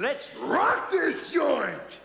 Let's rock this joint!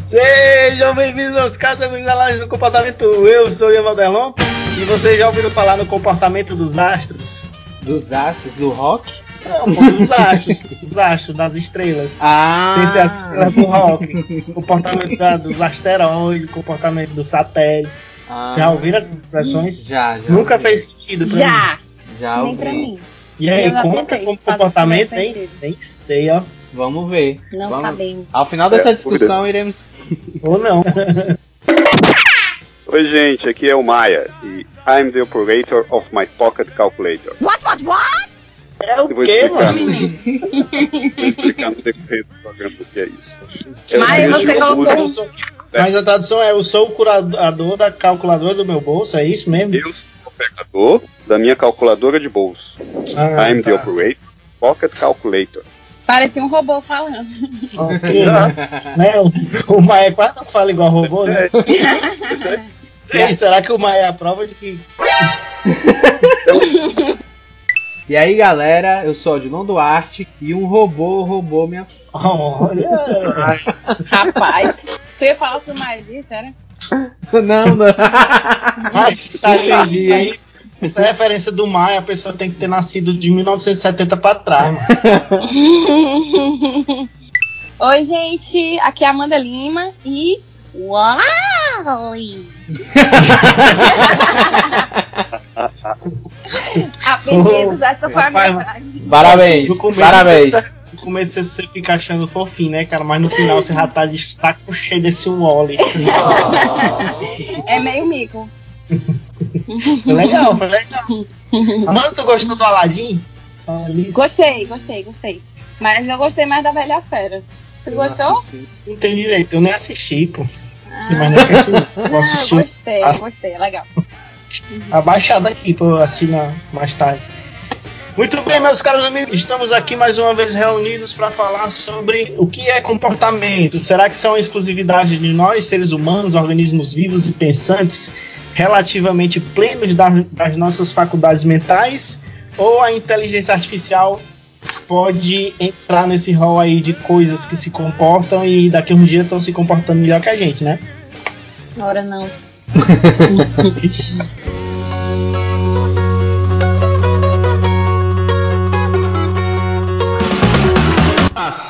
Sejam bem-vindos aos casos amigos análise do comportamento. Eu sou o Ian Valderlon e vocês já ouviram falar no comportamento dos astros? Dos astros do rock? Não, pô, dos astros, os astros das estrelas. Ah! Sem ser as estrelas do rock. comportamento da- dos asteroides, comportamento dos satélites. Ah, Já ouviram essas expressões? Já, já. Nunca ouvi. fez sentido pra mim. Já! Nem ouvi. pra mim. E aí, Eu conta como comportamento, hein? Nem sei, ó. Vamos ver. Não Vamos- sabemos. Ao final dessa É, discussão, iremos. Ou não. Oi, gente, aqui é o Maia e I'm the operator of my pocket calculator. What, what, what? É o quê, mano? Vou explicar no decorrer do programa o que é isso. Mas Eu você colocou- Mas a tradução é: eu sou o curador da calculadora do meu bolso, é isso mesmo? Eu operador da minha calculadora de bolso. Ah, I'm the tá. operator pocket calculator. Parecia um robô falando. Ok, né? O, o Maia quase não fala igual robô, né? É, Sim, será que o Maia é a prova de que. E aí, galera, eu sou o Dilon Duarte e um robô roubou minha. Olha. Rapaz, tu ia falar o que mais disse, era? Não, não. Mas sabe, Entendi, isso aí, essa referência do Maia, a pessoa tem que ter nascido de 1970 pra trás, mano. Oi, gente, aqui é a Amanda Lima e. Uau! Apelidos, essa foi a minha. Parabéns, parabéns. Começo você fica achando fofinho, né, cara? Mas no final você já tá de saco cheio desse Wally. É meio mico. Foi legal, foi legal. Amanda, tu gostou do Aladdin? Gostei, gostei, gostei. Mas eu gostei mais da Velha Fera. Tu gostou? Não tem direito, eu nem assisti, pô. Você mais nem assisti, só Ah, assisti gostei, Ass- gostei, é legal. abaixado aqui pra eu assistir na, mais tarde. Muito bem, meus caros amigos, estamos aqui mais uma vez reunidos para falar sobre o que é comportamento. Será que são exclusividade de nós, seres humanos, organismos vivos e pensantes, relativamente plenos das, das nossas faculdades mentais? Ou a inteligência artificial pode entrar nesse rol aí de coisas que se comportam e daqui a um dia estão se comportando melhor que a gente, né? Ora não.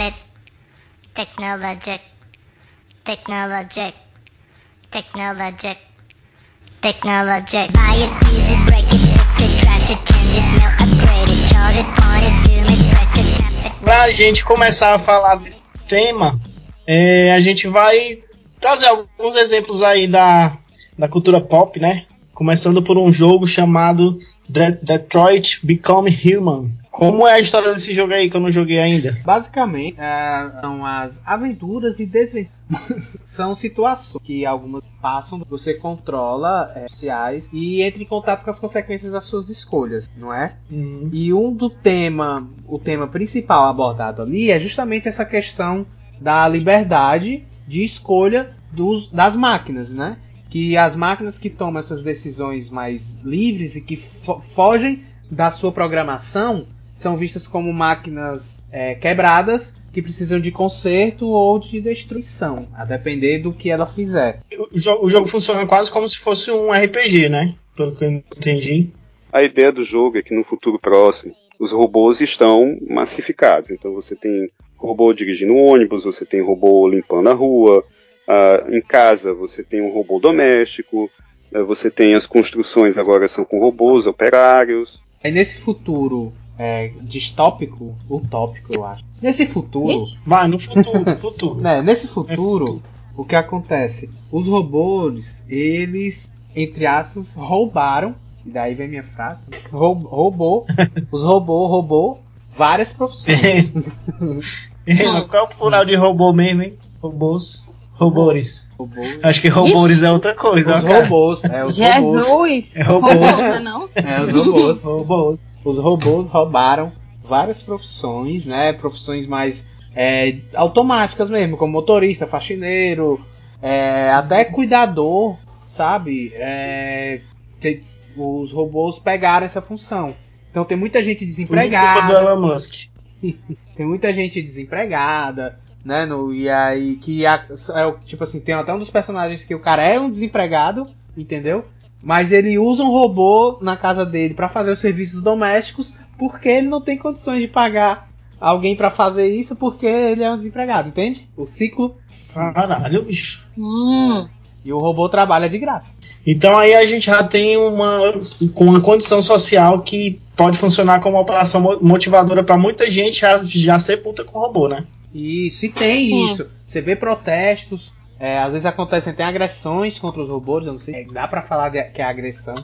it. Technologic, technologic, technologic, technologic. Buy it, use it, break it, fix it, trash it, change it, upgrade it, charge it, point it, zoom it, press it, it. Pra gente começar a falar desse tema, é, a gente vai trazer alguns exemplos aí da, da cultura pop, né? Começando por um jogo chamado De- Detroit Become Human. Como é a história desse jogo aí que eu não joguei ainda? Basicamente, é, são as aventuras e desventuras. são situações que algumas passam, você controla é, sociais e entra em contato com as consequências das suas escolhas, não é? Hum, E um do tema, o tema principal abordado ali é justamente essa questão da liberdade de escolha dos, das máquinas, né? Que as máquinas que tomam essas decisões mais livres e que fo- fogem da sua programação são vistas como máquinas é, quebradas que precisam de conserto ou de destruição, a depender do que ela fizer. o, jo- o jogo funciona quase como se fosse um RPG, né? Pelo que eu entendi. A ideia do jogo é que no futuro próximo os robôs estão massificados. Então você tem robô dirigindo um ônibus, você tem robô limpando a rua, uh, em casa você tem um robô doméstico, uh, você tem as construções agora são com robôs operários. É nesse futuro é, distópico, utópico, eu acho. Nesse futuro. Ixi. Vai, no futuro, futuro. né, nesse futuro, o que acontece? Os robôs, eles, entre aspas, roubaram. E daí vem minha frase. Roub, roubou. os robôs roubou várias profissões. Qual é o plural de robô mesmo, hein? Robôs. Robores. Robôs. Acho que robores é outra coisa. Os ó, robôs. É, os robôs. Jesus! É robôs. Não, não? É, os robôs. Robôs. os robôs roubaram várias profissões, né? Profissões mais é, automáticas mesmo, como motorista, faxineiro, é, até cuidador, sabe? É, que os robôs pegaram essa função. Então tem muita gente Tudo culpa do desempregada, Elon Musk. tem muita gente desempregada, né? No, e aí que a- é, o- tipo assim, tem até um dos personagens que o cara é um desempregado, entendeu? Mas ele usa um robô na casa dele pra fazer os serviços domésticos porque ele não tem condições de pagar alguém pra fazer isso porque ele é um desempregado, entende? O ciclo Caralho, bicho. Hum, e o robô trabalha de graça. Então aí a gente já tem uma, com uma condição social que pode funcionar como uma operação mo- motivadora pra muita gente já, já ser puta com robô, né? Isso, e tem Sim. isso. Você vê protestos, é, às vezes acontecem até agressões contra os robôs, eu não sei, dá pra falar de- que é agressão.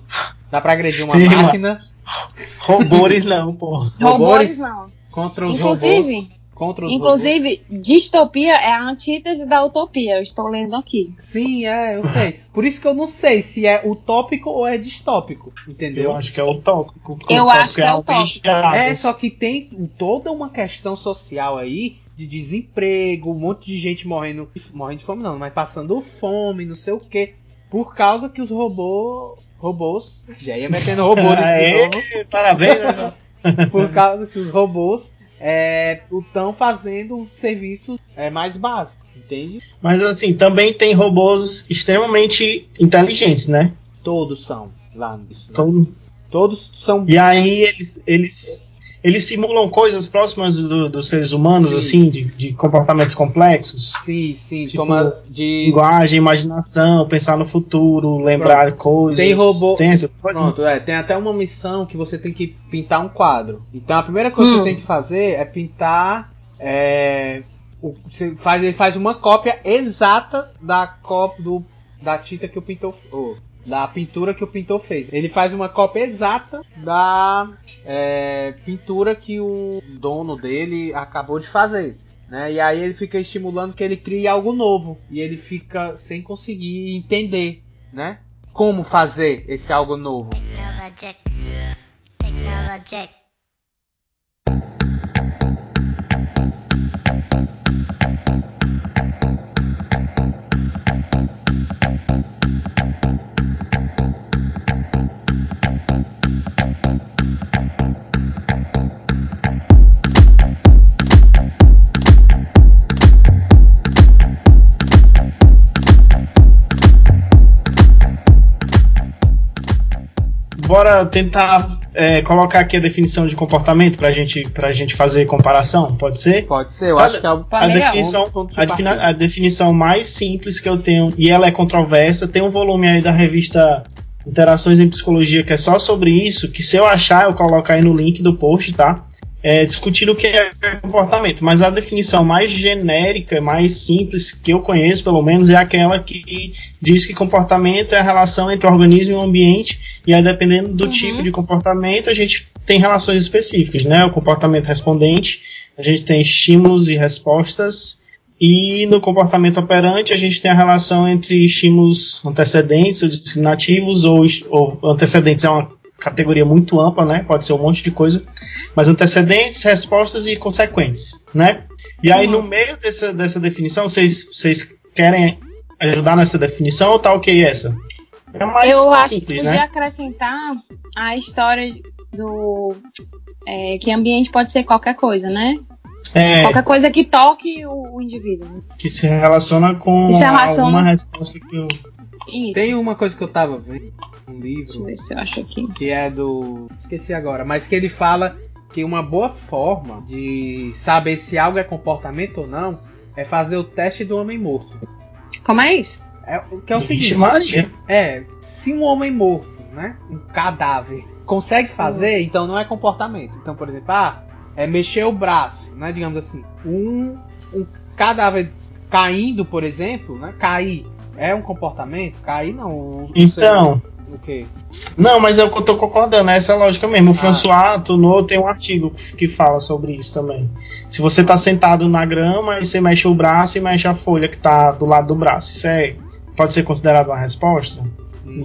Dá pra agredir uma Sim, máquina Robôs não, pô. robôs não. contra os Inclusive- robôs. Contra os Inclusive, distopia é a antítese da utopia. Eu estou lendo aqui. robôs. Sim, é, eu sei. Por isso que eu não sei se é utópico ou é distópico, entendeu? Eu acho que é utópico. Eu acho que é utópico. É, só que tem toda uma questão social aí de desemprego, um monte de gente morrendo, morrendo de fome não, mas passando fome, não sei o que, por causa que os robôs, robôs, já ia metendo robôs de Aê, novo, parabéns, né? por causa que os robôs estão fazendo serviços é, mais básicos, entende? Mas assim, também tem robôs extremamente inteligentes, né? Todos são lá nisso. né? Então, Todos são e aí eles, eles, eles simulam coisas próximas do- dos seres humanos, Sim. assim, de, de comportamentos complexos. sim, sim, Tipo, toma de Linguagem, imaginação, pensar no futuro, lembrar coisas. Tem robô- Tem essas coisas? Pronto, é, tem até uma missão que você tem que pintar um quadro. Então a primeira coisa que Hum. você tem que fazer é pintar. É, o- você faz, ele faz uma cópia exata da cópia do, da tinta que o pintor. ou, da pintura que o pintor fez. Ele faz uma cópia exata da é, pintura que o dono dele acabou de fazer. Né? E aí ele fica estimulando que ele crie algo novo. E ele fica sem conseguir entender, né? Como fazer esse algo novo. Technologic. Technologic. Bora tentar é, colocar aqui a definição de comportamento pra gente, pra gente fazer comparação, pode ser? Pode ser, eu A- acho que é o A legal. definição, a, partida. a definição mais simples que eu tenho, e ela é controversa, tem um volume aí da revista Interações em Psicologia que é só sobre isso, que se eu achar eu coloco aí no link do post, tá? É, discutindo o que é comportamento, mas a definição mais genérica, mais simples que eu conheço, pelo menos, é aquela que diz que comportamento é a relação entre o organismo e o ambiente, e aí dependendo do Uhum. tipo de comportamento, a gente tem relações específicas, né? O comportamento respondente, a gente tem estímulos e respostas, e no comportamento operante, a gente tem a relação entre estímulos antecedentes ou discriminativos, ou, ou antecedentes é uma categoria muito ampla, né? Pode ser um monte de coisa, mas antecedentes, respostas e consequentes, né? E aí, Uhum. no meio dessa, dessa definição, vocês, vocês querem ajudar nessa definição ou tá ok essa? É mais eu acho que simples, podia né? acrescentar a história do. é, que ambiente pode ser qualquer coisa, né? É, Qualquer coisa que toque o, o indivíduo. que se relaciona com se relaciona- alguma resposta que eu... Isso. Tem uma coisa que eu tava vendo, um Deixa eu livro, ver se eu acho aqui. que é do. Esqueci agora, mas que ele fala que uma boa forma de saber se algo é comportamento ou não é fazer o teste do homem morto. Como é isso? É, o que é o Vixe seguinte, Maria. é, se um homem morto, né, um cadáver, consegue fazer, então não é comportamento. Então, por exemplo, ah, é mexer o braço, né, digamos assim. Um, um cadáver caindo, por exemplo, né, cair é um comportamento? Cair não. o- Então, O quê? não, mas é eu tô concordando, essa é a lógica mesmo. O Ah. François Tourneur tem um artigo que fala sobre isso também. Se você tá sentado na grama e você mexe o braço e mexe a folha que tá do lado do braço, isso é, pode ser considerado uma resposta?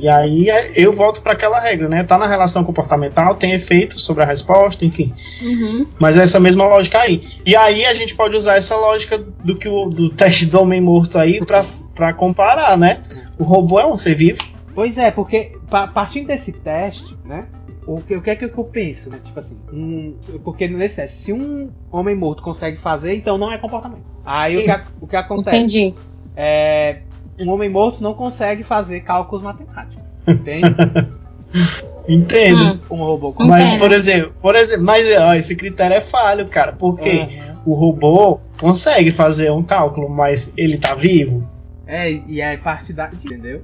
E aí é- eu volto para aquela regra, né? Tá na relação comportamental, tem efeito sobre a resposta, enfim. Uhum. Mas é essa mesma lógica aí. E aí a gente pode usar essa lógica do que o do teste do homem morto aí pra, pra comparar, né? O robô é um ser vivo. Pois é, porque pa- partindo desse teste, né? O que, o que é que eu penso, né? Tipo assim, um, porque nesse teste, se um homem morto consegue fazer, então não é comportamento. Aí o que, o que acontece? Entendi. É, um homem morto não consegue fazer cálculos matemáticos. Entende? Entendo. Hum. um robô consegue. Mas, por exemplo, por exemplo, mas ó, esse critério é falho, cara, porque Aham. o robô consegue fazer um cálculo, mas ele tá vivo. É, e é parte da. Entendeu?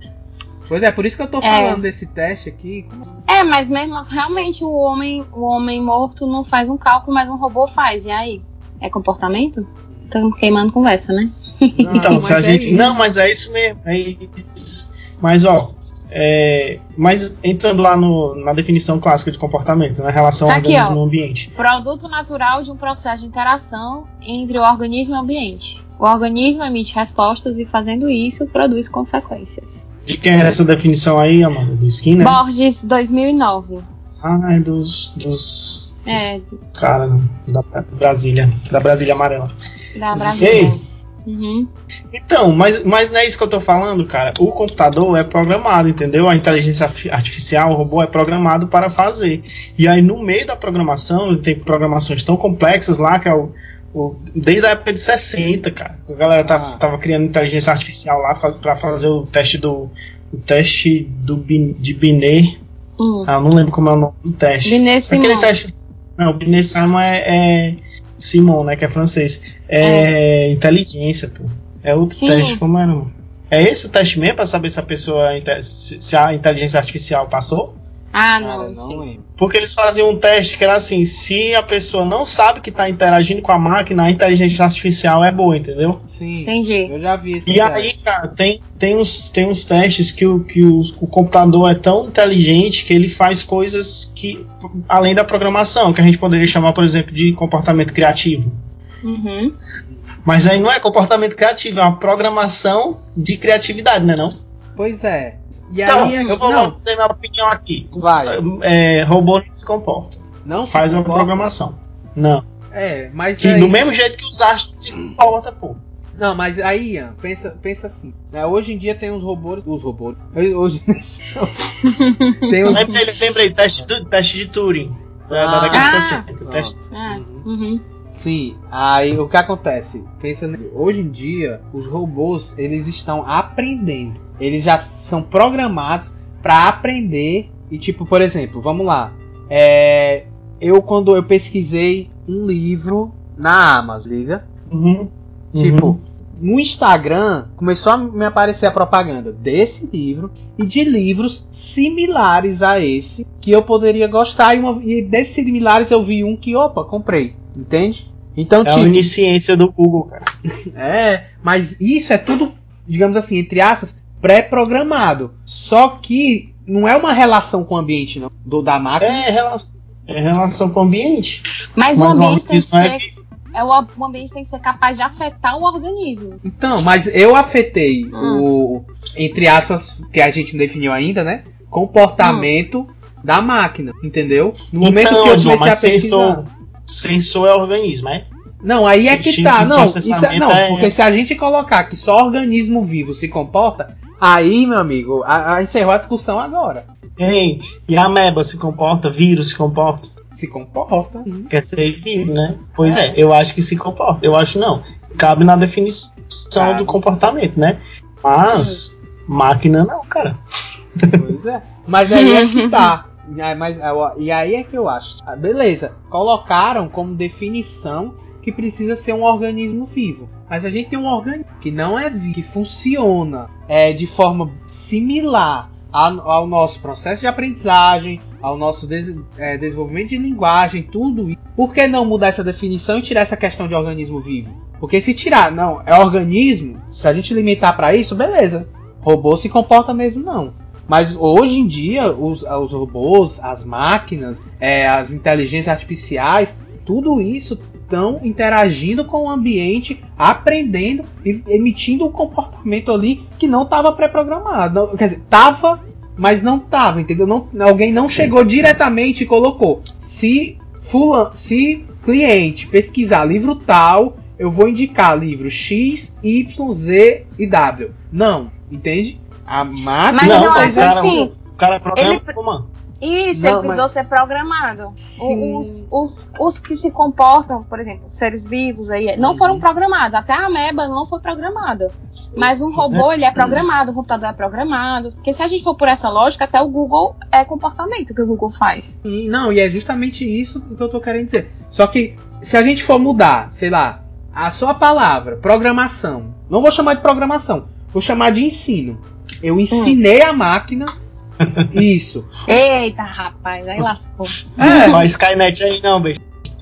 Pois é, por isso que eu tô É. falando desse teste aqui. É, mas mesmo realmente o homem, o homem morto não faz um cálculo, mas um robô faz. E aí? É comportamento? Estamos queimando conversa, né? Então, se a é gente. isso. Não, mas é isso mesmo. É isso. Mas, ó. é, Mas entrando lá no- na definição clássica de comportamento, na relação Tá aqui, organismo ó. ambiente. Produto natural de um processo de interação entre o organismo e o ambiente. O organismo emite respostas e, fazendo isso, produz consequências. De quem é essa definição aí, Amanda? Do Skinner? Borges, 2009. Ah, é dos. dos. É, Cara, da Brasília. Da Brasília Amarela. da Brasília. Ei. Uhum. Então, mas, mas não é isso que eu tô falando, cara. O computador é programado, entendeu? A inteligência arti- artificial, o robô é programado para fazer. E aí, no meio da programação, tem programações tão complexas lá, que é o. o- desde a época de 60, cara. A galera tava, Ah. tava criando inteligência artificial lá pra fazer o teste do. O teste do, de Binet. Hum. Ah, não lembro como é o nome do teste. Binet Aquele Simon. teste. Não, o Binet Simon é, é Simon, né? Que é francês. É, inteligência, pô. É outro Sim. teste, como era? mano? É esse o teste mesmo pra saber se a pessoa. é se a inteligência artificial passou? Ah, Cara, não, não lembro. Porque eles faziam um teste que era assim: se a pessoa não sabe que tá interagindo com a máquina, a inteligência artificial é boa, entendeu? Sim. Entendi. Eu já vi esse E teste. aí, cara, tem, tem, uns, tem uns testes que, o, que o, o computador é tão inteligente que ele faz coisas que, além da programação, que a gente poderia chamar, por exemplo, de comportamento criativo. Uhum. Mas aí não é comportamento criativo, é uma programação de criatividade, né? Não? Pois é. E Então, aí. eu vou não, ter minha opinião aqui. Vai. É, robô não se comporta. não se Faz a comporta. programação. Não. É, mas Que aí, do mesmo jeito que os astros se comportam, pô. Não, mas aí, Ian, pensa, pensa assim. né, Hoje em dia tem os robôs. Os robôs. Hoje tem os. Lembrei, lembrei, teste, do- teste de Turing. Da, da década de Ah. 60. Teste, Ah, Uhum. uhum. Sim, aí o que acontece? Pensa, hoje em dia os robôs eles estão aprendendo. Eles já são programados para aprender e tipo, por exemplo, vamos lá. É, eu quando eu pesquisei um livro na Amazon, liga? Uhum. Tipo, Uhum. no Instagram começou a me aparecer a propaganda desse livro e de livros similares a esse que eu poderia gostar. E, uma, e desses similares eu vi um que, opa, comprei. Entende? Então, É a tipo, onisciência do Google, cara. é, mas isso é tudo, digamos assim, entre aspas, pré-programado. Só que não é uma relação com o ambiente, não, do, da máquina. É relação, é relação com o ambiente. Mas, o Mas o ambiente tem que é ser. É, o, o ambiente tem que ser capaz de afetar o organismo. Então, mas eu afetei Hum. o, entre aspas, que a gente não definiu ainda, né? Comportamento da máquina, entendeu? No momento então, que eu comecei a mas pesquisar. sensor, sensor é organismo, é? Não, aí é que tá. Não, isso é, não, é- porque se a gente colocar que só organismo vivo se comporta, aí, meu amigo, a, a encerrou a discussão agora. Ei, e a ameba se comporta, vírus se comporta. Se comporta. Quer ser vírus, né? Pois é, eu acho que se comporta. Eu acho não. Cabe na definição Cabe. do comportamento, né? Mas máquina não, cara. Pois é. Mas aí é que tá. Mas, e aí é que eu acho. Ah, Beleza, colocaram como definição que precisa ser um organismo vivo. Mas a gente tem um organismo que não é vivo, que funciona é, de forma similar ao, nosso processo de aprendizagem, ao nosso des- é, desenvolvimento de linguagem, tudo isso. Por que não mudar essa definição e tirar essa questão de organismo vivo? Porque se tirar, não, é organismo, se a gente limitar para isso, beleza. Robô se comporta mesmo, não. Mas hoje em dia, os, os robôs, as máquinas, é, as inteligências artificiais, tudo isso estão interagindo com o ambiente, aprendendo e emitindo um comportamento ali que não estava pré-programado. Quer dizer, estava, mas não estava, entendeu? Não, alguém não chegou diretamente e colocou. Se, fula, se cliente pesquisar livro tal, eu vou indicar livro X, Y, Z e W. Não, entende? A máquina Mas Não, eu mas acho cara, assim. O cara programa Ele- como? Isso, Não, ele precisou ser programado. Os, os, os que se comportam, por exemplo, seres vivos aí, não Uhum. foram programados. Até a ameba não foi programada. Mas um robô, ele é programado, o computador é programado. Porque se a gente for por essa lógica, até o Google é comportamento que o Google faz. E, não, e é justamente isso que eu tô querendo dizer. Só que se a gente for mudar, sei lá, a só palavra, programação, não vou chamar de programação, vou chamar de ensino. Eu ensinei a máquina isso. Eita, rapaz, aí lascou. É, Não, Skynet aí não, bicho.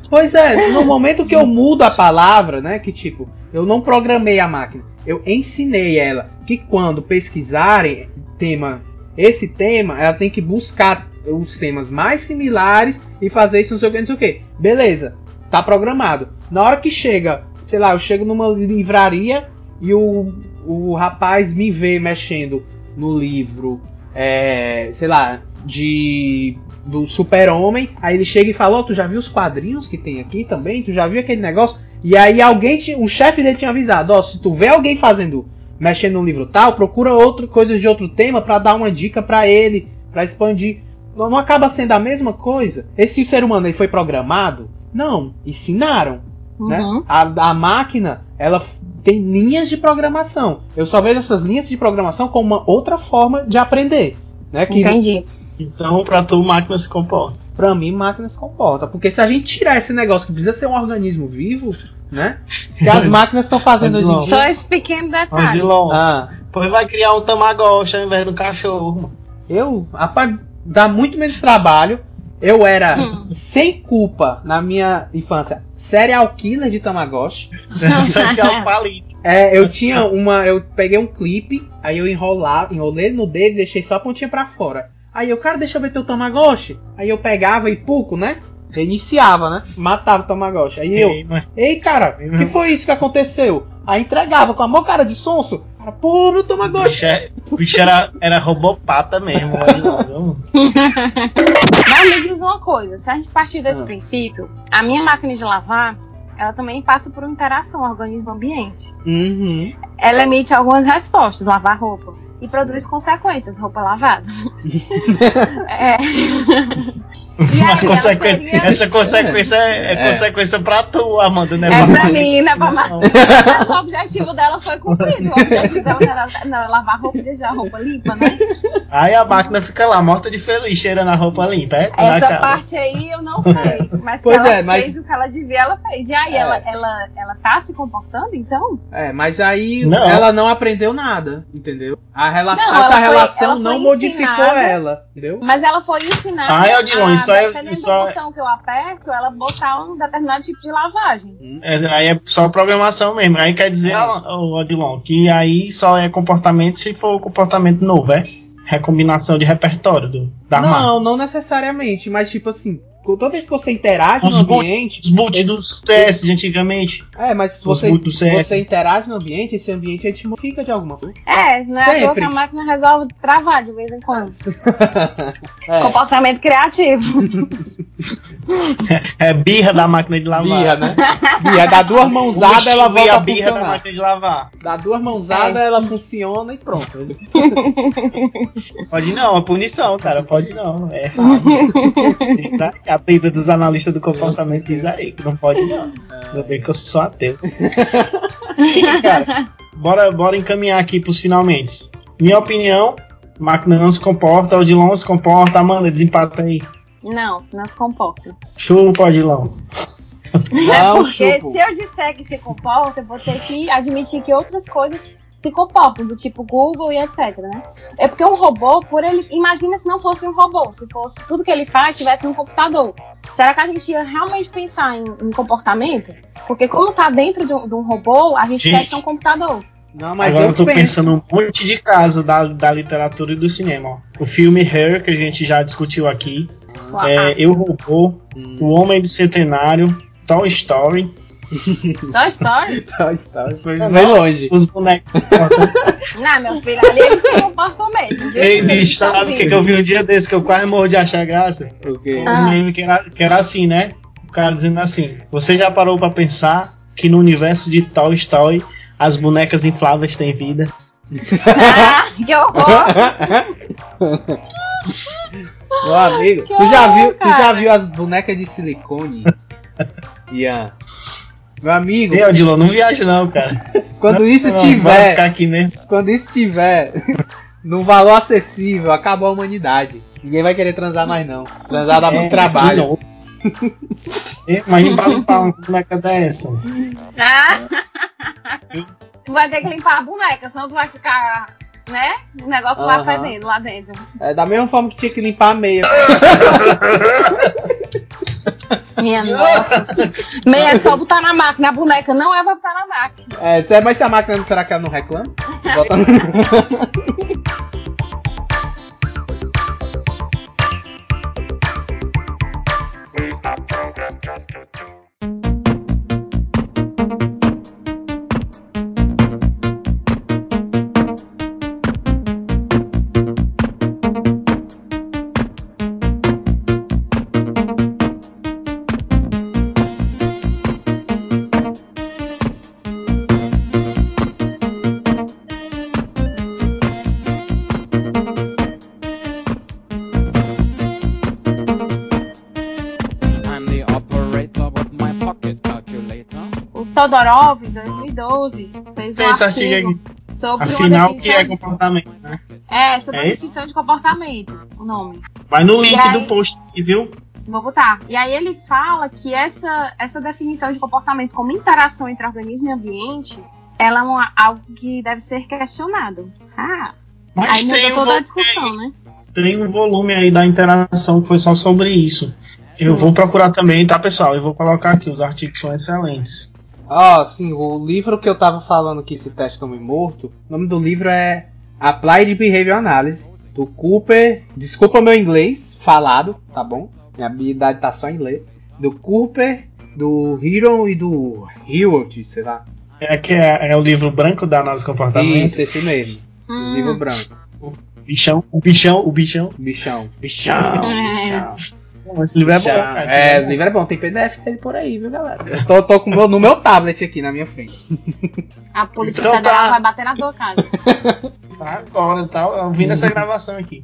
Pois é, no momento que eu mudo a palavra, né, que tipo, eu não programei a máquina, eu ensinei ela que quando pesquisarem tema, esse tema, ela tem que buscar os temas mais similares e fazer isso não sei o que, não sei o que. Beleza, tá programado. Na hora que chega, sei lá, eu chego numa livraria e o, o rapaz me vê mexendo no livro, é, sei lá, de do Super-Homem, aí ele chega e fala: Ó, tu já viu os quadrinhos que tem aqui também? Tu já viu aquele negócio? E aí alguém, um chefe dele tinha avisado: Ó, se tu vê alguém fazendo, mexendo no livro tal, procura outra coisas de outro tema pra dar uma dica pra ele, pra expandir. Não, não acaba sendo a mesma coisa? Esse ser humano ele foi programado? Não, ensinaram né? Uhum. A, a máquina, ela tem linhas de programação. Eu só vejo essas linhas de programação como uma outra forma de aprender, né? Que Entendi. Então, pra tu, máquina se comporta. pra mim máquina se comporta, porque se a gente tirar esse negócio que precisa ser um organismo vivo, né? Que as máquinas estão fazendo hoje em Odilon. dia. Só esse pequeno detalhe. Odilon, Ah, pois vai criar um Tamagotchi ao invés do cachorro, eu, rapaz, dá muito menos trabalho. Eu era Hum. Sem culpa na minha infância, serial killer de Tamagotchi. É um palito. É, eu tinha uma. Eu peguei um clipe, aí eu enrolava, enrolei no dedo e deixei só a pontinha pra fora. Aí eu, cara, deixa eu ver teu Tamagotchi. Aí eu pegava e pouco, né? Reiniciava, né? Matava o Tamagotchi. Aí eu, Ei, ei, cara, o que foi isso que aconteceu? Aí entregava com a maior cara de sonso. Cara, pô, meu O Tamagotchi. bicho, é- o bicho era, era robopata mesmo. Mas me diz uma coisa, se a gente partir desse Ah. princípio, a minha máquina de lavar, ela também passa por uma interação organismo-ambiente. Uhum. Ela emite algumas respostas, lavar roupa, e produz consequências, roupa lavada. é. Aí, consequência- seria- Essa consequência é, é É. consequência pra tu, Amanda, né? É pra mim, não é pra Não. Mas o objetivo dela foi cumprido. O objetivo dela era, não lavar roupa e deixar a roupa limpa, né? Aí a máquina fica lá, morta de feliz, cheirando a roupa limpa. É, na Essa cara. parte aí eu não sei. Mas Pois ela é, mas- fez o que ela devia, ela fez. E aí, É. ela, ela, ela tá se comportando, então? É, mas aí Não. ela não aprendeu nada, entendeu? A relação, Não, essa foi- relação não modificou ensinada- ela, entendeu? Mas ela foi ensinada Ah, Odilon, a, isso é- dependendo isso do é- botão que eu aperto, ela botar um determinado tipo de lavagem. É, aí é só programação mesmo. Aí quer dizer, ó, ô, Odilon, que aí só é comportamento se for comportamento novo, é? Recombinação de repertório do, da máquina. Não, não necessariamente, mas tipo assim, toda vez que você interage Os no boot- ambiente. Os boot dos CS de antigamente. É, mas se você, você interage no ambiente, esse ambiente ele te modifica de alguma forma. É, não é à que a máquina resolve travar de vez em quando. É, Comportamento criativo. É birra da máquina de lavar. birra, né? Birra, dá duas mãozadas, ela e volta a birra da funcionar. máquina de lavar. Dá duas mãozadas, É. ela funciona e pronto. Pode não, é punição, cara. Pode não. É errado. A Bíblia dos analistas do comportamento diz aí que não pode não. Ainda bem que eu sou ateu. Sim, cara. Bora, bora encaminhar aqui pros finalmente. Minha opinião, máquina não se comporta, o Odilon se comporta, Amanda, desempata aí. Não, não se comporta. Chupa, Odilon. Não, Porque chupo. se eu disser que se comporta, eu vou ter que admitir que outras coisas se comportam, do tipo Google e etc, né? É porque um robô, por ele. Imagina se não fosse um robô, se fosse tudo que ele faz estivesse no computador. Será que a gente ia realmente pensar em, em comportamento? Porque como tá dentro de um, de um robô, a gente, Gente. quer ser um computador. Não, mas Agora eu eu tô penso. pensando um monte de caso da, da literatura e do cinema. Ó. O filme Her, que a gente já discutiu aqui. Ah, É, Eu Robô, Hum, O Homem Bicentenário, Toy Story, Toy Story? Toy Story foi Não, bem longe. os bonecos. se comportam. Não, meu filho, ali eles se comportam mesmo. Ei, bicho, sabe o que, que eu vi um dia desse que eu quase morro de achar graça? O quê? Ah. Um meme que era, que era assim, né? O cara dizendo assim: Você já parou pra pensar que no universo de Toy Story as bonecas infláveis têm vida? Ah, que horror! Meu amigo, Que tu já horror, viu, tu já viu as bonecas de silicone? Ian. Meu amigo, Ei, Odilon, não viaja não, cara. quando isso Não, tiver, ficar aqui mesmo. quando isso tiver num valor acessível, acabou a humanidade. Ninguém vai querer transar mais não. Transar dá muito É, trabalho. de novo. Ei, Imagina pra limpar uma boneca dessa. Ah. tu vai ter que limpar a boneca, senão tu vai ficar, né? O negócio lá Aham. fedendo lá dentro. É da mesma forma que tinha que limpar a meia. Minha nossa. Meia é só botar na máquina, a boneca não é pra botar na máquina. É, mas se a máquina será que ela não reclama? Bota- Todorov, em 2012, fez um esse artigo artigo aqui. sobre Afinal, o que é comportamento, né? É, sobre É a definição de comportamento, o nome. Vai no link E aí- do post aqui, viu? Vou botar. E aí ele fala que essa, essa definição de comportamento como interação entre organismo e ambiente, ela é uma- algo que deve ser questionado. Ah, Mas aí muda um, toda a discussão, né? tem um volume aí da interação que foi só sobre isso. Eu vou procurar também, tá, pessoal? Eu vou colocar aqui, os artigos são excelentes. Ó, sim, o livro que eu tava falando que esse teste me morto, o nome do livro é Applied Behavior Analysis, do Cooper. Desculpa meu inglês falado, tá bom? Minha habilidade tá só em ler. Do Cooper, do Hero e do Hewart, sei lá. É que é, é o livro branco da análise de comportamento. Isso, esse mesmo. O Hum. livro branco. Bichão, o bichão, o bichão. Bichão. Bichão. É. bichão. Esse livro é bom, cara. É, o livro é bom. Tem PDF dele por aí, viu, galera? Eu tô, tô com meu, no meu tablet aqui na minha frente. A Polícia Então Federal tá. vai bater na tua casa. Tá agora, tá ouvindo essa gravação aqui.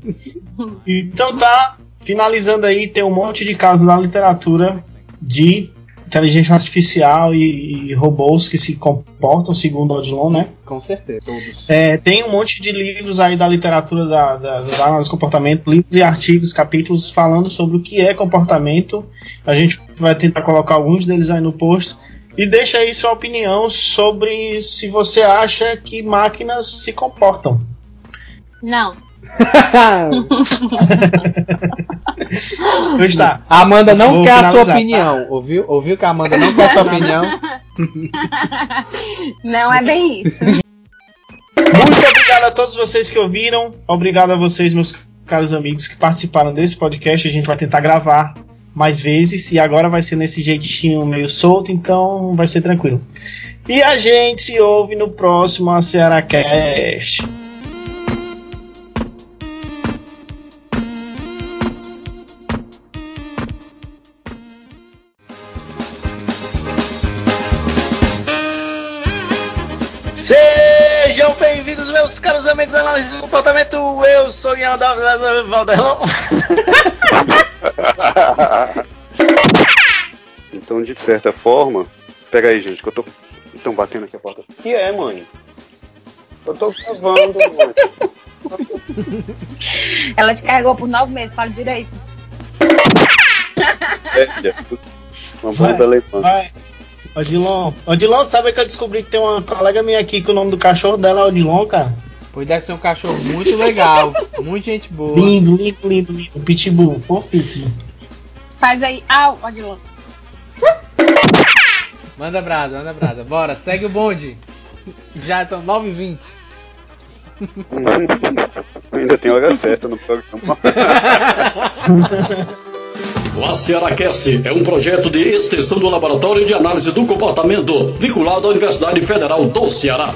Então tá, finalizando aí, tem um monte de casos na literatura de inteligência artificial e, e robôs que se comportam segundo Odilon, né? Com certeza, todos. É, tem um monte de livros aí da literatura da, da, da análise de comportamento, livros e artigos, capítulos falando sobre o que é comportamento. A gente vai tentar colocar alguns deles aí no post. E deixa aí sua opinião sobre se você acha que máquinas se comportam. Não. Tá. A Amanda não Vou quer a sua finalizar, opinião, ouviu? Ouviu que a Amanda não quer a sua opinião? Não é bem isso. Muito obrigado a todos vocês que ouviram. Obrigado a vocês, meus caros amigos, que participaram desse podcast. A gente vai tentar gravar mais vezes. E agora vai ser nesse jeitinho meio solto, então vai ser tranquilo. E a gente se ouve no próximo A Ceará Cast. Meus caros amigos da análise do comportamento. Eu sou o da Valderrão. Então, de certa forma. Pega aí, gente, que eu tô. Estão batendo aqui a porta. Que é, mãe? Eu tô gravando, mãe. Ela te carregou por nove meses, fala direito. É, é uma Vai, banda alemã. vai. Odilon. Odilon, sabe que eu descobri que tem uma colega minha aqui que o nome do cachorro dela é Odilon, cara? Pois deve ser um cachorro muito legal. Muita gente boa. Lindo, lindo, lindo, lindo. Pitbull, fofíssimo. Faz aí. Ah, Odilon. Manda brasa, manda brasa. Bora, segue o bonde. Já são 9h20. Ainda tem hora certa no programa. O ACERACast é um projeto de extensão do Laboratório de Análise do Comportamento, vinculado à Universidade Federal do Ceará.